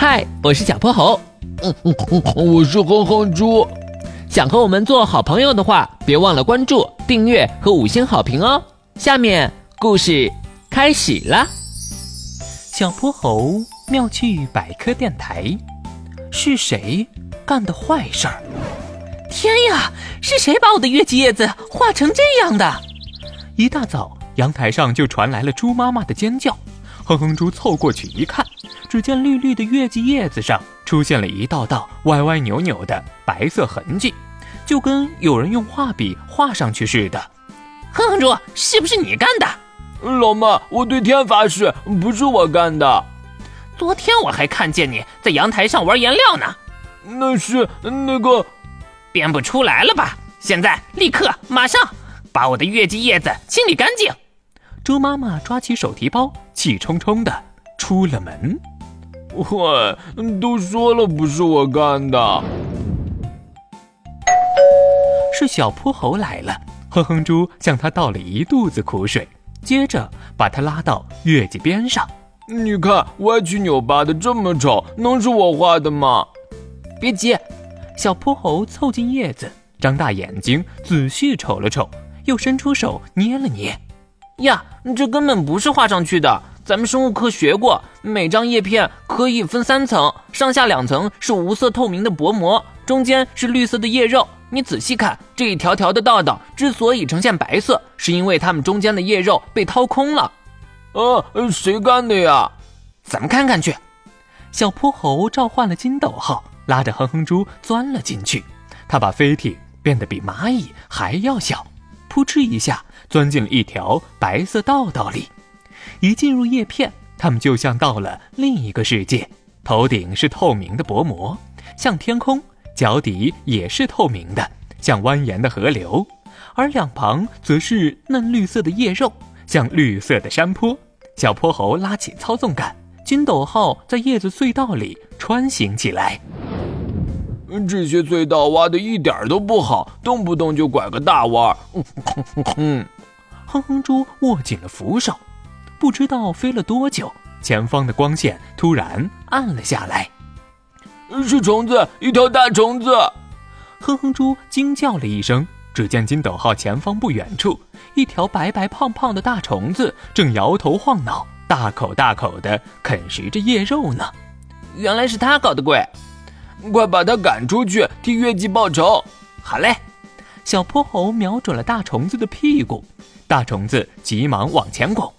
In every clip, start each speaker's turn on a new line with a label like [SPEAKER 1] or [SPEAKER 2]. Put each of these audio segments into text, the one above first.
[SPEAKER 1] 嗨，我是小泼猴。
[SPEAKER 2] 嗯嗯嗯，我是哼哼猪。
[SPEAKER 1] 想和我们做好朋友的话，别忘了关注、订阅和五星好评哦。下面故事开始了。
[SPEAKER 3] 小泼猴妙趣百科电台，是谁干的坏事儿？
[SPEAKER 4] 天呀，是谁把我的月季叶子画成这样的？
[SPEAKER 3] 一大早，阳台上就传来了猪妈妈的尖叫。哼哼猪凑过去一看，只见绿绿的月季叶子上出现了一道道歪歪扭扭的白色痕迹，就跟有人用画笔画上去似的。
[SPEAKER 4] 哼哼猪，是不是你干的？
[SPEAKER 2] 老妈，我对天发誓，不是我干的。
[SPEAKER 4] 昨天我还看见你在阳台上玩颜料呢。
[SPEAKER 2] 那是那个，
[SPEAKER 4] 编不出来了吧？现在立刻马上把我的月季叶子清理干净。
[SPEAKER 3] 猪妈妈抓起手提包，气冲冲的出了门。
[SPEAKER 2] 喂，都说了不是我干的，
[SPEAKER 3] 是小泼猴来了。哼哼猪向他倒了一肚子苦水，接着把他拉到月季边上。
[SPEAKER 2] 你看歪曲扭巴的这么丑，能是我画的吗？
[SPEAKER 4] 别急，
[SPEAKER 3] 小泼猴凑近叶子，张大眼睛仔细瞅了瞅，又伸出手捏了捏。
[SPEAKER 4] 呀，这根本不是画上去的。咱们生物课学过，每张叶片可以分三层，上下两层是无色透明的薄膜，中间是绿色的叶肉。你仔细看，这一条条的道道之所以呈现白色，是因为它们中间的叶肉被掏空了。
[SPEAKER 2] 啊，谁干的呀？
[SPEAKER 4] 咱们看看去。
[SPEAKER 3] 小泼猴召唤了金斗号，拉着哼哼猪钻了进去。他把飞艇变得比蚂蚁还要小，扑哧一下钻进了一条白色道道里。一进入叶片，他们就像到了另一个世界。头顶是透明的薄膜，像天空。脚底也是透明的，像蜿蜒的河流，而两旁则是嫩绿色的叶肉，像绿色的山坡。小泼猴拉起操纵杆，金斗号在叶子隧道里穿行起来。
[SPEAKER 2] 这些隧道挖的一点都不好，动不动就拐个大弯。
[SPEAKER 3] 哼哼猪握紧了扶手，不知道飞了多久，前方的光线突然暗了下来。
[SPEAKER 2] 是虫子，一条大虫子！
[SPEAKER 3] 哼哼猪惊叫了一声。只见金斗号前方不远处，一条白白胖胖的大虫子正摇头晃脑，大口大口的啃食着叶肉呢。
[SPEAKER 4] 原来是他搞的鬼！
[SPEAKER 2] 快把他赶出去，替月季报仇！
[SPEAKER 4] 好嘞！
[SPEAKER 3] 小泼猴瞄准了大虫子的屁股，大虫子急忙往前拱，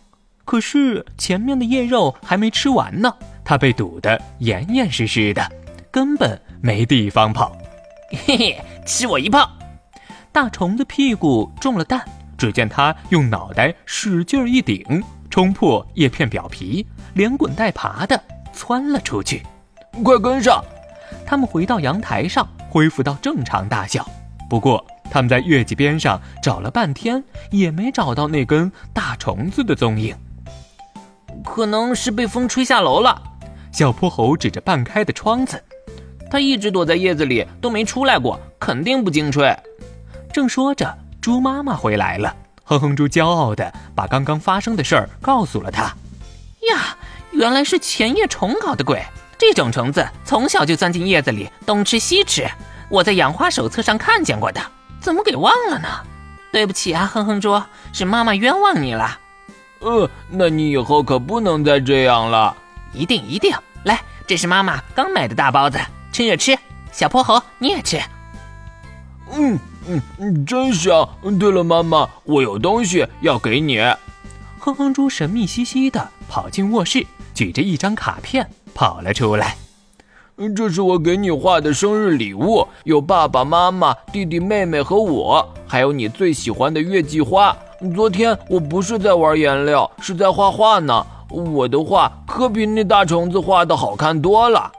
[SPEAKER 3] 可是前面的叶肉还没吃完呢，它被堵得严严实实的。根本没地方跑，
[SPEAKER 4] 嘿嘿，吃我一炮！
[SPEAKER 3] 大虫子屁股中了弹，只见它用脑袋使劲一顶，冲破叶片表皮，连滚带爬的窜了出去。
[SPEAKER 2] 快跟上！
[SPEAKER 3] 他们回到阳台上，恢复到正常大小。不过他们在月季边上找了半天，也没找到那根大虫子的踪影。
[SPEAKER 4] 可能是被风吹下楼了。
[SPEAKER 3] 小泼猴指着半开的窗子。
[SPEAKER 4] 他一直躲在叶子里，都没出来过，肯定不经吹。
[SPEAKER 3] 正说着，猪妈妈回来了。哼哼猪骄傲地把刚刚发生的事儿告诉了他。
[SPEAKER 4] 呀，原来是前叶虫搞的鬼！这种虫子从小就钻进叶子里，东吃西吃。我在养花手册上看见过的，怎么给忘了呢？对不起啊，哼哼猪，是妈妈冤枉你了。
[SPEAKER 2] 呃，那你以后可不能再这样了。
[SPEAKER 4] 一定一定，来，这是妈妈刚买的大包子。趁热吃，小泼猴你也吃。
[SPEAKER 2] 嗯嗯嗯，真香。对了，妈妈，我有东西要给你。
[SPEAKER 3] 哼哼猪神秘兮兮的跑进卧室，举着一张卡片跑了出来。
[SPEAKER 2] 这是我给你画的生日礼物，有爸爸妈妈、弟弟妹妹和我，还有你最喜欢的月季花。昨天我不是在玩颜料，是在画画呢。我的画可比那大虫子画的好看多了。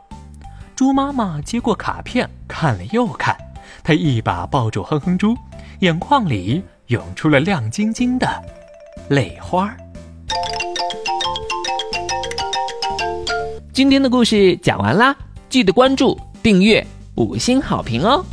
[SPEAKER 3] 猪妈妈接过卡片，看了又看，她一把抱住哼哼猪，眼眶里涌出了亮晶晶的泪花。
[SPEAKER 1] 今天的故事讲完啦，记得关注、订阅、五星好评哦！